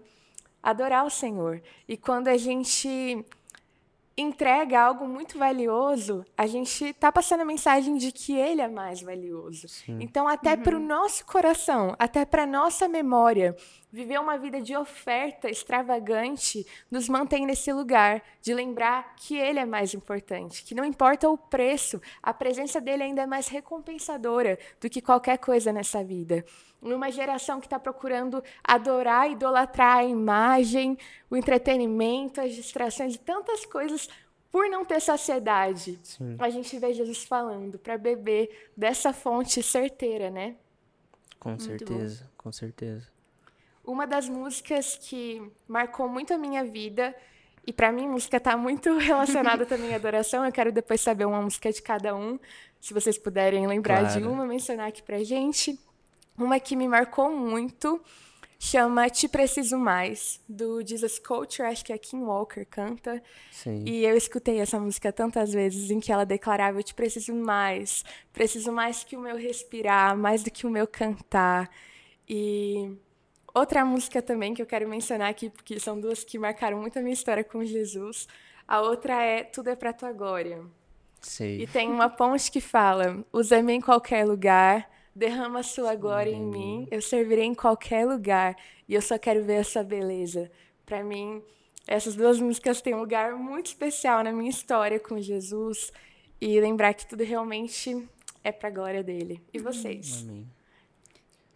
[SPEAKER 1] adorar o Senhor. E quando a gente entrega algo muito valioso, a gente está passando a mensagem de que ele é mais valioso. Sim. Então, até uhum. para o nosso coração, até para nossa memória, viver uma vida de oferta extravagante nos mantém nesse lugar de lembrar que Ele é mais importante, que não importa o preço, a presença dele ainda é mais recompensadora do que qualquer coisa nessa vida. Numa geração que está procurando adorar, idolatrar a imagem, o entretenimento, as distrações e tantas coisas por não ter saciedade. Sim. A gente vê Jesus falando para beber dessa fonte certeira, né?
[SPEAKER 3] Com muito certeza, bom. com certeza.
[SPEAKER 1] Uma das músicas que marcou muito a minha vida, e para mim música está muito relacionada também à adoração, eu quero depois saber uma música de cada um, se vocês puderem lembrar claro. de uma, mencionar aqui pra gente. Uma que me marcou muito chama Te Preciso Mais, do Jesus Culture, acho que é Kim Walker canta. Sim. E eu escutei essa música tantas vezes em que ela declarava: Eu te preciso mais, preciso mais que o meu respirar, mais do que o meu cantar. E Outra música também que eu quero mencionar aqui, porque são duas que marcaram muito a minha história com Jesus. A outra é Tudo é pra tua glória.
[SPEAKER 3] Sei.
[SPEAKER 1] E tem uma ponte que fala: Usa-me em qualquer lugar, derrama sua glória Sim. em mim, eu servirei em qualquer lugar e eu só quero ver essa beleza. Para mim, essas duas músicas têm um lugar muito especial na minha história com Jesus e lembrar que tudo realmente é para a glória dele. E vocês?
[SPEAKER 3] Amém.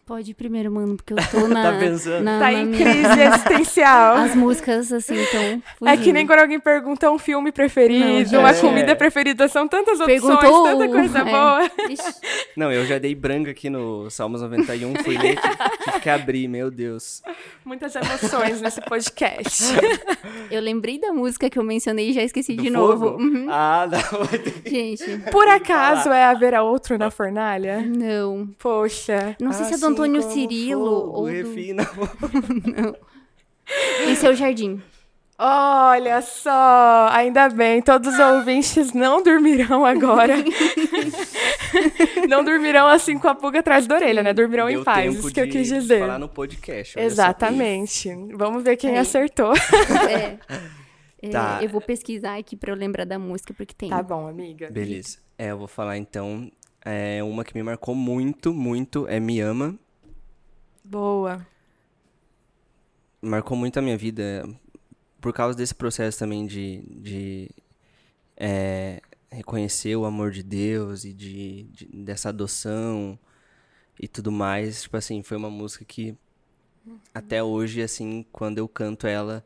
[SPEAKER 2] Pode ir primeiro, mano, porque eu tô na.
[SPEAKER 3] tá pensando?
[SPEAKER 1] Na, tá na em minha... crise existencial.
[SPEAKER 2] As músicas, assim, então.
[SPEAKER 1] É que nem quando alguém pergunta um filme preferido, Não, uma é. comida preferida, são tantas opções, Perguntou... tanta coisa é. boa.
[SPEAKER 3] Não, eu já dei branco aqui no Salmos 91, fui ler, tive que abrir, meu Deus.
[SPEAKER 1] Muitas emoções nesse podcast.
[SPEAKER 2] Eu lembrei da música que eu mencionei e já esqueci
[SPEAKER 3] Do
[SPEAKER 2] de
[SPEAKER 3] fogo?
[SPEAKER 2] novo. Uhum.
[SPEAKER 3] Ah, não.
[SPEAKER 2] Gente.
[SPEAKER 1] Por acaso é haverá outro na fornalha?
[SPEAKER 2] Não.
[SPEAKER 1] Poxa.
[SPEAKER 2] Não sei se é do Antônio Cirilo
[SPEAKER 3] fogo,
[SPEAKER 2] ou.
[SPEAKER 3] Refina.
[SPEAKER 2] Do... não. Esse é o jardim.
[SPEAKER 1] Olha só, ainda bem, todos os ouvintes não dormirão agora. não dormirão assim com a pulga atrás da orelha, né? Dormirão Deu em paz, isso que eu quis dizer.
[SPEAKER 3] falar no podcast.
[SPEAKER 1] Exatamente. Vamos ver quem é. acertou.
[SPEAKER 2] É. é. Tá. Eu vou pesquisar aqui para eu lembrar da música, porque tem.
[SPEAKER 1] Tá bom, amiga.
[SPEAKER 3] Beleza. É, eu vou falar então. É, uma que me marcou muito, muito é Me Ama.
[SPEAKER 1] Boa.
[SPEAKER 3] Marcou muito a minha vida por causa desse processo também de, de é, reconhecer o amor de Deus e de, de, dessa adoção e tudo mais, tipo assim, foi uma música que uhum. até hoje, assim, quando eu canto ela.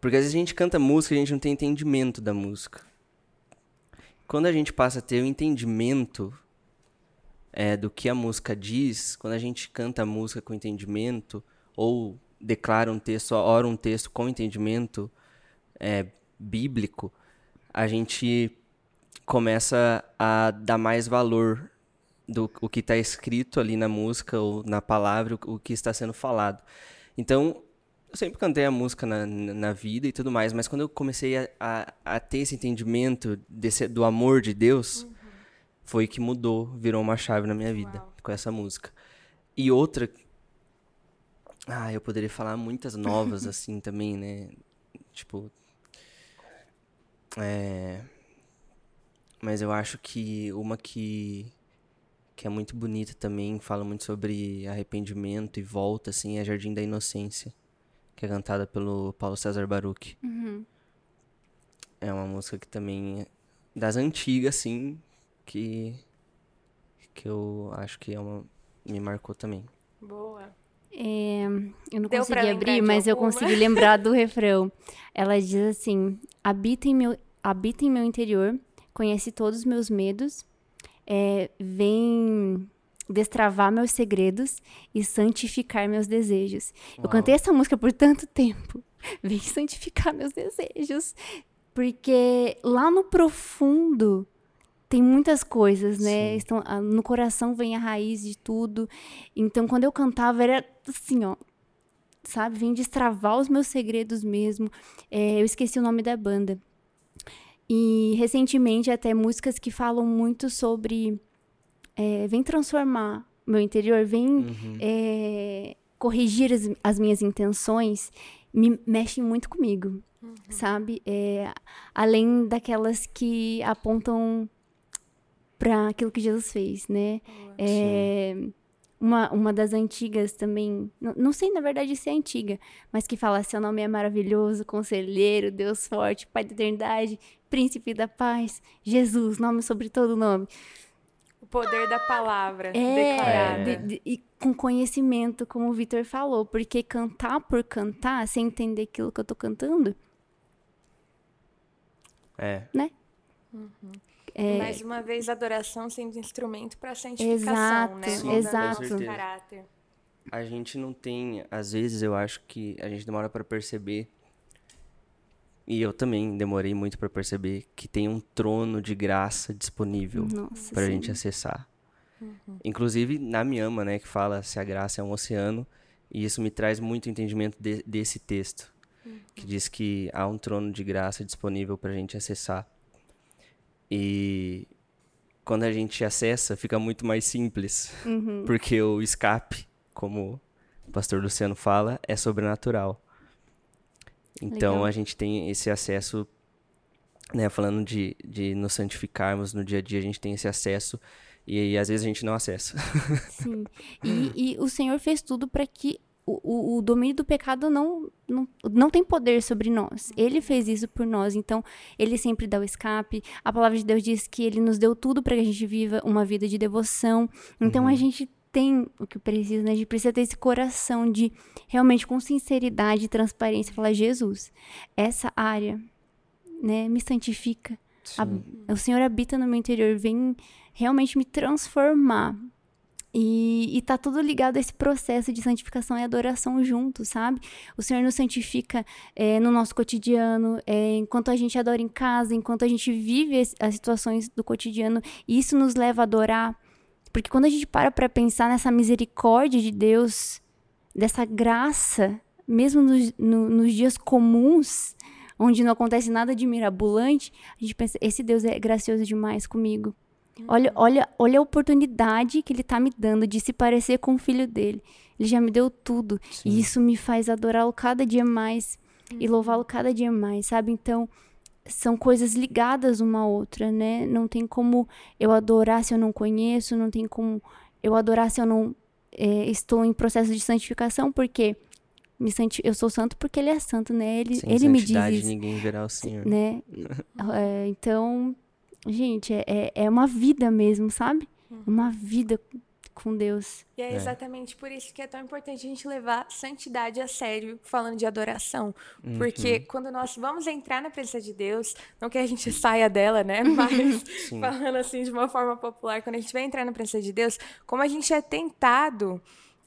[SPEAKER 3] Porque às vezes a gente canta música e a gente não tem entendimento da música. Quando a gente passa a ter o entendimento é, do que a música diz, quando a gente canta a música com entendimento, ou declara um texto, ora um texto com entendimento é, bíblico, a gente começa a dar mais valor do o que está escrito ali na música ou na palavra, o, o, que está sendo falado. Então, eu sempre cantei a música na, na vida e tudo mais, mas quando eu comecei a, a, a ter esse entendimento desse, do amor de Deus, uhum. Foi que mudou, virou uma chave na minha vida Uau. com essa música. E outra ah, eu poderia falar muitas novas assim também, né? Tipo. É. Mas eu acho que uma que. que é muito bonita também, fala muito sobre arrependimento e volta, assim, é Jardim da Inocência, que é cantada pelo Paulo César Baruch.
[SPEAKER 2] Uhum.
[SPEAKER 3] É uma música que também. É das antigas, assim, que. que eu acho que é uma. me marcou também.
[SPEAKER 1] Boa.
[SPEAKER 2] É, eu não Deu consegui abrir, mas alguma? eu consegui lembrar do refrão. Ela diz assim: habita em meu, habita em meu interior, conhece todos os meus medos, é, vem destravar meus segredos e santificar meus desejos. Uau. Eu cantei essa música por tanto tempo. Vem santificar meus desejos. Porque lá no profundo tem muitas coisas, né? Estão, ah, no coração vem a raiz de tudo. Então, quando eu cantava, era assim, ó. Sabe? Vem destravar os meus segredos mesmo. É, eu esqueci o nome da banda. E recentemente, até músicas que falam muito sobre. É, vem transformar meu interior, vem uhum. é, corrigir as, as minhas intenções, me mexem muito comigo. Uhum. Sabe? É, além daquelas que apontam para aquilo que Jesus fez, né? É, uma, uma das antigas também, não, não sei na verdade se é antiga, mas que fala: Seu nome é maravilhoso, conselheiro, Deus forte, Pai da eternidade, príncipe da paz, Jesus, nome sobre todo nome.
[SPEAKER 1] O poder da palavra
[SPEAKER 2] É,
[SPEAKER 1] declarada.
[SPEAKER 2] de- de- e com conhecimento, como o Vitor falou, porque cantar por cantar, sem entender aquilo que eu tô cantando,
[SPEAKER 3] É.
[SPEAKER 1] E mais uma vez, adoração sendo instrumento para santificação, né?
[SPEAKER 2] Exato,
[SPEAKER 1] Moldando
[SPEAKER 2] exato.
[SPEAKER 1] o nosso caráter.
[SPEAKER 3] A gente não tem, às vezes eu acho que a gente demora pra perceber. E eu também demorei muito pra perceber que tem um trono de graça disponível pra
[SPEAKER 2] sim.
[SPEAKER 3] gente acessar. Inclusive na Miama, né, que fala se a graça é um oceano, e isso me traz muito entendimento de- desse texto, que diz que há um trono de graça disponível pra gente acessar. E quando a gente acessa, fica muito mais simples,
[SPEAKER 2] Uhum.
[SPEAKER 3] porque o escape, como o pastor Luciano fala, é sobrenatural. Então
[SPEAKER 2] Legal.
[SPEAKER 3] a gente tem esse acesso, né, falando de, de nos santificarmos no dia a dia, a gente tem esse acesso e, às vezes a gente não acessa.
[SPEAKER 2] Sim. E, e o Senhor fez tudo para que o, o, o domínio do pecado não, não, não tem poder sobre nós. Ele fez isso por nós. Então, ele sempre dá o escape. A palavra de Deus diz que ele nos deu tudo para que a gente viva uma vida de devoção. Então, a gente tem o que precisa, né? A gente precisa ter esse coração de realmente, com sinceridade e transparência, falar: Jesus, essa área, né, me santifica. A- o Senhor habita no meu interior, vem realmente me transformar. E, e tá tudo ligado a esse processo de santificação e adoração junto, sabe? O Senhor nos santifica é, no nosso cotidiano, é, enquanto a gente adora em casa, enquanto a gente vive as, as situações do cotidiano, e isso nos leva a adorar. Porque quando a gente para pra pensar nessa misericórdia de Deus, dessa graça, mesmo nos, no- nos dias comuns, onde não acontece nada de mirabolante, a gente pensa, esse Deus é gracioso demais comigo. Olha, olha, olha a oportunidade que ele tá me dando de se parecer com o filho dele. Ele já me deu tudo. E isso me faz adorá-lo cada dia mais e louvá-lo cada dia mais, sabe? Então, são coisas ligadas uma à outra, né? Não tem como eu adorar se eu não conheço, não tem como eu adorar se eu não é, estou em processo de santificação, porque me santi eu sou santo porque ele é santo, né? Ele,
[SPEAKER 3] Sem
[SPEAKER 2] ele me diz isso
[SPEAKER 3] ninguém verá o Senhor.
[SPEAKER 2] né? É, então, gente, é, é- é uma vida mesmo, sabe? Uma vida com Deus.
[SPEAKER 1] E é
[SPEAKER 3] É.
[SPEAKER 1] exatamente por isso que é tão importante a gente levar santidade a sério, falando de adoração.
[SPEAKER 3] Uhum.
[SPEAKER 1] Porque quando nós vamos entrar na presença de Deus, não que a gente saia dela, né? Mas
[SPEAKER 3] Sim.
[SPEAKER 1] falando assim de uma forma popular, quando a gente vai entrar na presença de Deus, como a gente é tentado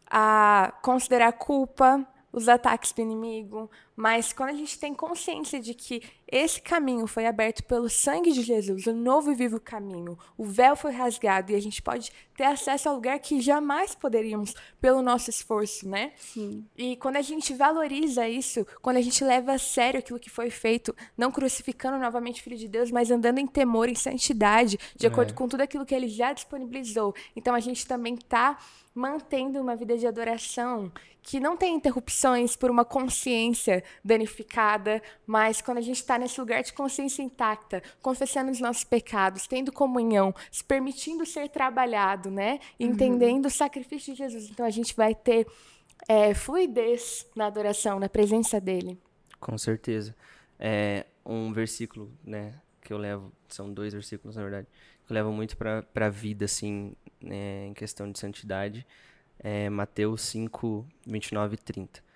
[SPEAKER 1] a considerar culpa, os ataques do inimigo, mas quando a gente tem consciência de que esse caminho foi aberto pelo sangue de Jesus, o novo e vivo caminho, o véu foi rasgado e a gente pode ter acesso ao lugar que jamais poderíamos pelo nosso esforço, né?
[SPEAKER 2] Sim.
[SPEAKER 1] E quando a gente valoriza isso, quando a gente leva a sério aquilo que foi feito, não crucificando novamente o Filho de Deus, mas andando em temor, em santidade, de acordo com tudo aquilo que ele já disponibilizou. Então a gente também está mantendo uma vida de adoração que não tem interrupções por uma consciência danificada, mas quando a gente está nesse lugar de consciência intacta, confessando os nossos pecados, tendo comunhão, se permitindo ser trabalhado, né? E Entendendo o sacrifício de Jesus. Então a gente vai ter é, fluidez na adoração, na presença dele.
[SPEAKER 3] Com certeza. É um versículo, né, que eu levo, são dois versículos, na verdade, que eu levo muito pra, pra vida, assim, né, em questão de santidade. É Mateus 5, 29 e 30.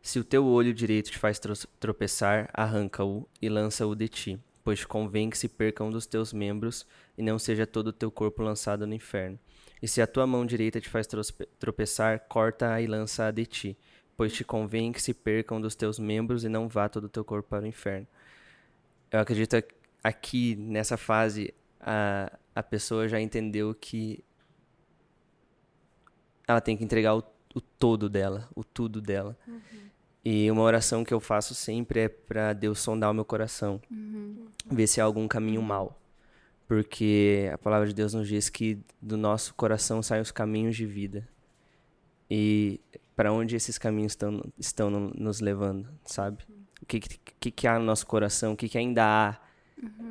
[SPEAKER 3] Se o teu olho direito te faz tro- tropeçar, arranca-o e lança-o de ti, pois convém que se perca um dos teus membros e não seja todo o teu corpo lançado no inferno. E se a tua mão direita te faz tropeçar, corta-a e lança-a de ti, pois te convém que se perca um dos teus membros e não vá todo o teu corpo para o inferno. Eu acredito aqui, nessa fase, a, a pessoa já entendeu que ela tem que entregar o, o todo dela, o tudo dela. E uma oração que eu faço sempre é para Deus sondar o meu coração, ver se há algum caminho mal. Porque a palavra de Deus nos diz que do nosso coração saem os caminhos de vida. E para onde esses caminhos estão, estão no- nos levando, sabe? O que, que, que há no nosso coração, o que, que ainda há?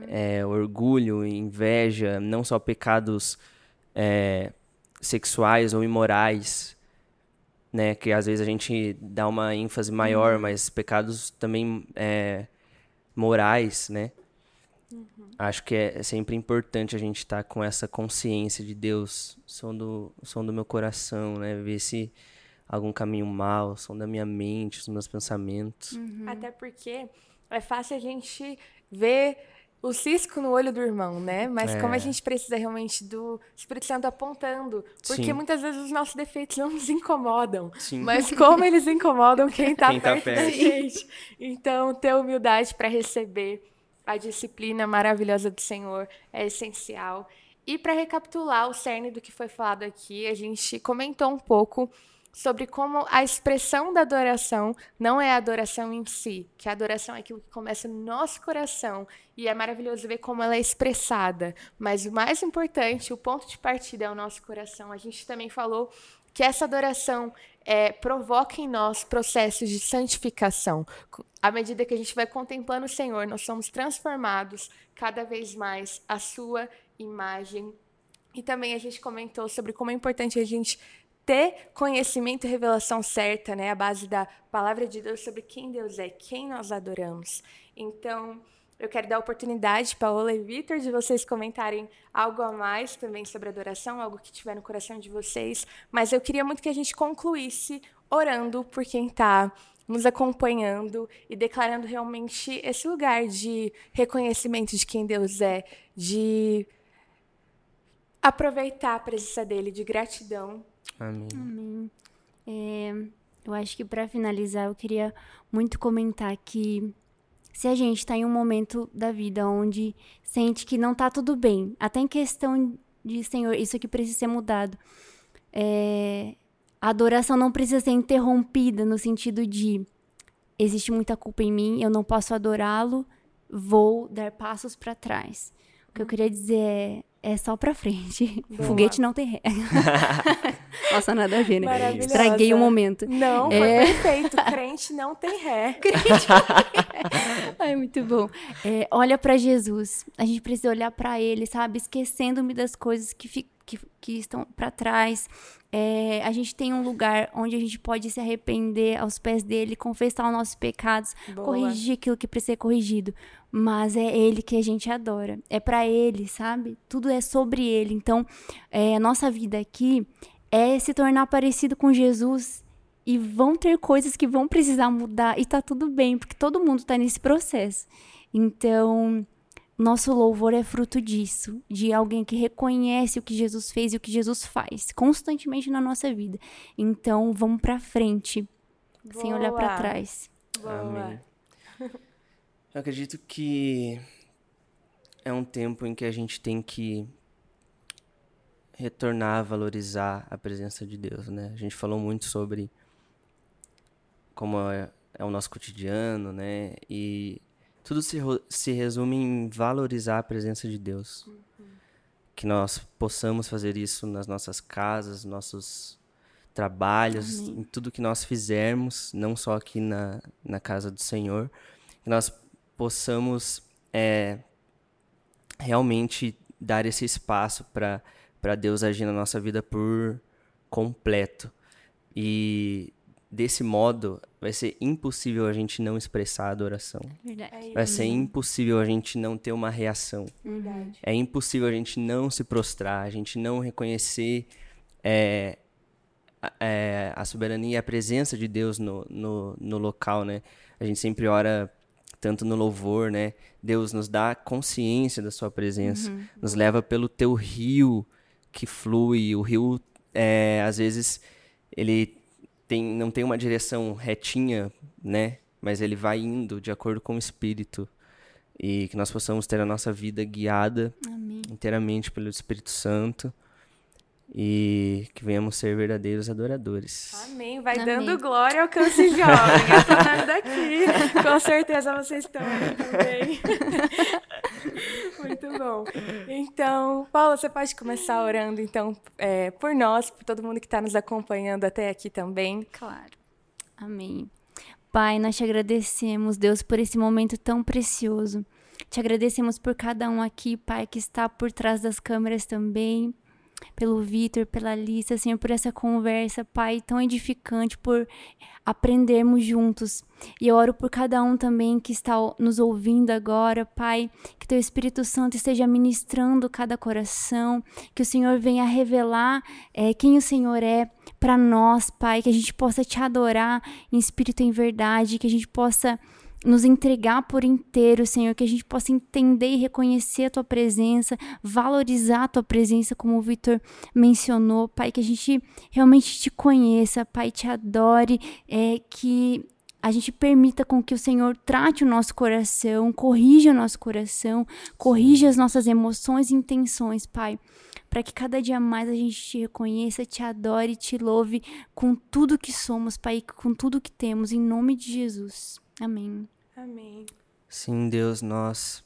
[SPEAKER 3] É, orgulho, inveja, não só pecados é, sexuais ou imorais, né? Que às vezes a gente dá uma ênfase maior, uhum. mas pecados também é, morais, né? Uhum. Acho que é, é sempre importante a gente estar tá com essa consciência de Deus, som do, som do meu coração, né? Ver se algum caminho mal, som da minha mente, os meus pensamentos.
[SPEAKER 1] Uhum. Até porque é fácil a gente ver o cisco no olho do irmão, né? Mas é. como a gente precisa realmente do Espírito Santo apontando, porque Sim. muitas vezes os nossos defeitos não nos incomodam, Sim. mas como eles incomodam quem está perto, tá perto da gente. Então, ter humildade para receber a disciplina maravilhosa do Senhor é essencial. E para recapitular o cerne do que foi falado aqui, a gente comentou um pouco sobre como a expressão da adoração não é a adoração em si, que a adoração é aquilo que começa no nosso coração e é maravilhoso ver como ela é expressada. Mas o mais importante, o ponto de partida é o nosso coração. A gente também falou que essa adoração é, provoca em nós processos de santificação. À medida que a gente vai contemplando o Senhor, nós somos transformados cada vez mais à sua imagem. E também a gente comentou sobre como é importante a gente ter conhecimento e revelação certa, né? A base da palavra de Deus sobre quem Deus é, quem nós adoramos. Então, eu quero dar a oportunidade, Paola e Vitor, de vocês comentarem algo a mais também sobre adoração, algo que tiver no coração de vocês. Mas eu queria muito que a gente concluísse orando por quem está nos acompanhando e declarando realmente esse lugar de reconhecimento de quem Deus é, de aproveitar a presença dele, de gratidão
[SPEAKER 3] Amém.
[SPEAKER 2] Amém. É, eu acho que para finalizar, eu queria muito comentar que se a gente está em um momento da vida onde sente que não está tudo bem, até em questão de Senhor, isso aqui precisa ser mudado. É, a adoração não precisa ser interrompida no sentido de existe muita culpa em mim, eu não posso adorá-lo, vou dar passos para trás. O que eu queria dizer é é só pra frente. Boa. Foguete não tem ré. Nossa, nada a ver, né? Estraguei o momento.
[SPEAKER 1] Não, foi é... perfeito. Crente não tem ré. Crente.
[SPEAKER 2] Ai, muito bom. É, olha para Jesus. A gente precisa olhar para ele, sabe? Esquecendo-me das coisas que, que, que estão para trás. É, a gente tem um lugar onde a gente pode se arrepender aos pés dele, confessar os nossos pecados, Boa. corrigir aquilo que precisa ser corrigido. Mas é ele que a gente adora. É para ele, sabe? Tudo é sobre ele. Então, é, a nossa vida aqui é se tornar parecido com Jesus. E vão ter coisas que vão precisar mudar. E tá tudo bem, porque todo mundo tá nesse processo. Então, nosso louvor é fruto disso, de alguém que reconhece o que Jesus fez e o que Jesus faz constantemente na nossa vida. Então, vamos para frente, Boa. sem olhar para trás.
[SPEAKER 3] Boa. Amém. Eu acredito que é um tempo em que a gente tem que retornar a valorizar a presença de Deus, né? A gente falou muito sobre como é, é o nosso cotidiano, né? E tudo se, se resume em valorizar a presença de Deus. Uhum. Que nós possamos fazer isso nas nossas casas, nossos trabalhos, Amém. em tudo que nós fizermos, não só aqui na, na casa do Senhor. Que nós possamos é, realmente dar esse espaço para Deus agir na nossa vida por completo. E desse modo, vai ser impossível a gente não expressar a adoração. Verdade. Vai ser impossível a gente não ter uma reação. Verdade. É impossível a gente não se prostrar, a gente não reconhecer é, é, a soberania e a presença de Deus no, no, no local, né? A gente sempre ora tanto no louvor, né? Deus nos dá consciência da sua presença, uhum. nos leva pelo teu rio que flui. O rio, é, às vezes, ele tem, não tem uma direção retinha, né? Mas ele vai indo de acordo com o Espírito. E que nós possamos ter a nossa vida guiada Amém. inteiramente pelo Espírito Santo. E que venhamos ser verdadeiros adoradores.
[SPEAKER 1] Amém. Vai Amém. dando glória ao câncer jovem. Eu tô daqui. Com certeza vocês estão também. Muito bom. Então, Paula, você pode começar orando, então, é, por nós, por todo mundo que está nos acompanhando até aqui também.
[SPEAKER 2] Claro. Amém. Pai, nós te agradecemos, Deus, por esse momento tão precioso. Te agradecemos por cada um aqui, Pai, que está por trás das câmeras também. Pelo Vitor, pela Lisa, Senhor, por essa conversa, Pai, tão edificante, por aprendermos juntos. E eu oro por cada um também que está nos ouvindo agora, Pai, que Teu Espírito Santo esteja ministrando cada coração, que o Senhor venha revelar é, quem o Senhor é para nós, Pai, que a gente possa Te adorar em espírito e em verdade, que a gente possa nos entregar por inteiro, Senhor, que a gente possa entender e reconhecer a tua presença, valorizar a tua presença, como o Vitor mencionou, Pai, que a gente realmente te conheça, Pai, te adore, é, que a gente permita com que o Senhor trate o nosso coração, corrija o nosso coração, corrija as nossas emoções e intenções, Pai para que cada dia mais a gente te reconheça, te adore, te louve com tudo que somos, Pai, com tudo que temos, em nome de Jesus. Amém.
[SPEAKER 1] Amém.
[SPEAKER 3] Sim, Deus, nós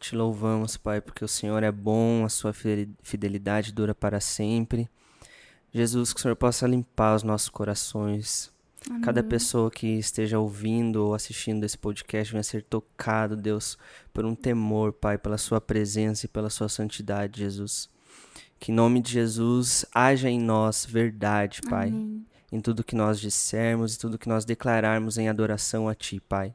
[SPEAKER 3] te louvamos, Pai, porque o Senhor é bom, a sua fidelidade dura para sempre. Jesus, que o Senhor possa limpar os nossos corações. Amém. Cada pessoa que esteja ouvindo ou assistindo esse podcast venha ser tocado, Deus, por um temor, Pai, pela sua presença e pela sua santidade, Jesus. Que em nome de Jesus haja em nós verdade, Pai. Amém em tudo que nós dissermos e tudo que nós declararmos em adoração a Ti, Pai.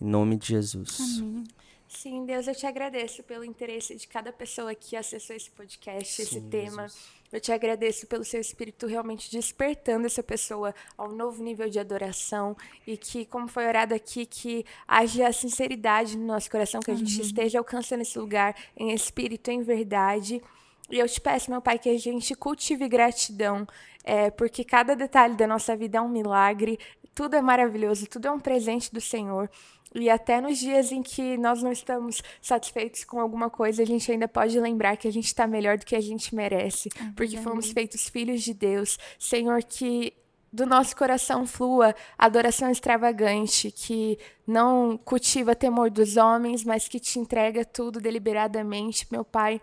[SPEAKER 3] Em nome de Jesus.
[SPEAKER 1] Amém. Sim, Deus, eu te agradeço pelo interesse de cada pessoa que acessou esse podcast, Sim, esse tema. Jesus. Eu te agradeço pelo seu espírito realmente despertando essa pessoa a um novo nível de adoração e que, como foi orado aqui, que haja sinceridade no nosso coração, que a gente esteja alcançando esse lugar em espírito, em verdade. E eu te peço, meu Pai, que a gente cultive gratidão, é, porque cada detalhe da nossa vida é um milagre, tudo é maravilhoso, tudo é um presente do Senhor. E até nos dias em que nós não estamos satisfeitos com alguma coisa, a gente ainda pode lembrar que a gente está melhor do que a gente merece, é porque fomos feitos filhos de Deus. Senhor, que do nosso coração flua adoração extravagante, que não cultiva temor dos homens, mas que te entrega tudo deliberadamente, meu Pai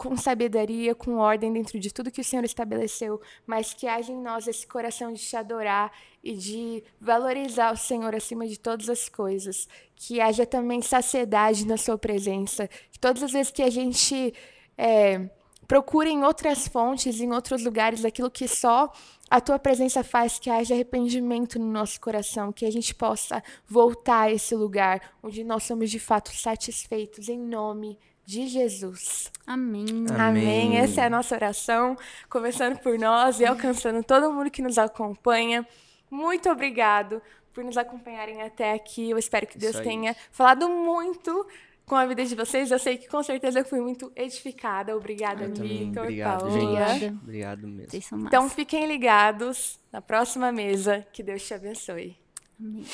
[SPEAKER 1] com sabedoria, com ordem dentro de tudo que o Senhor estabeleceu, mas que haja em nós esse coração de te adorar e de valorizar o Senhor acima de todas as coisas. Que haja também saciedade na Sua presença. Que todas as vezes que a gente é, procura em outras fontes, em outros lugares, aquilo que só a tua presença faz que haja arrependimento no nosso coração, que a gente possa voltar a esse lugar onde nós somos de fato satisfeitos em nome de de Jesus.
[SPEAKER 2] Amém.
[SPEAKER 1] Amém. Amém. Essa é a nossa oração, começando por nós e alcançando todo mundo que nos acompanha. Muito obrigado por nos acompanharem até aqui. Eu espero que Deus tenha falado muito com a vida de vocês. Eu sei que com certeza eu fui muito edificada. Obrigada, Vitor,
[SPEAKER 3] Obrigado, Paola. Gente. Obrigado mesmo.
[SPEAKER 1] Então fiquem ligados na próxima mesa. Que Deus te abençoe.
[SPEAKER 2] Amém.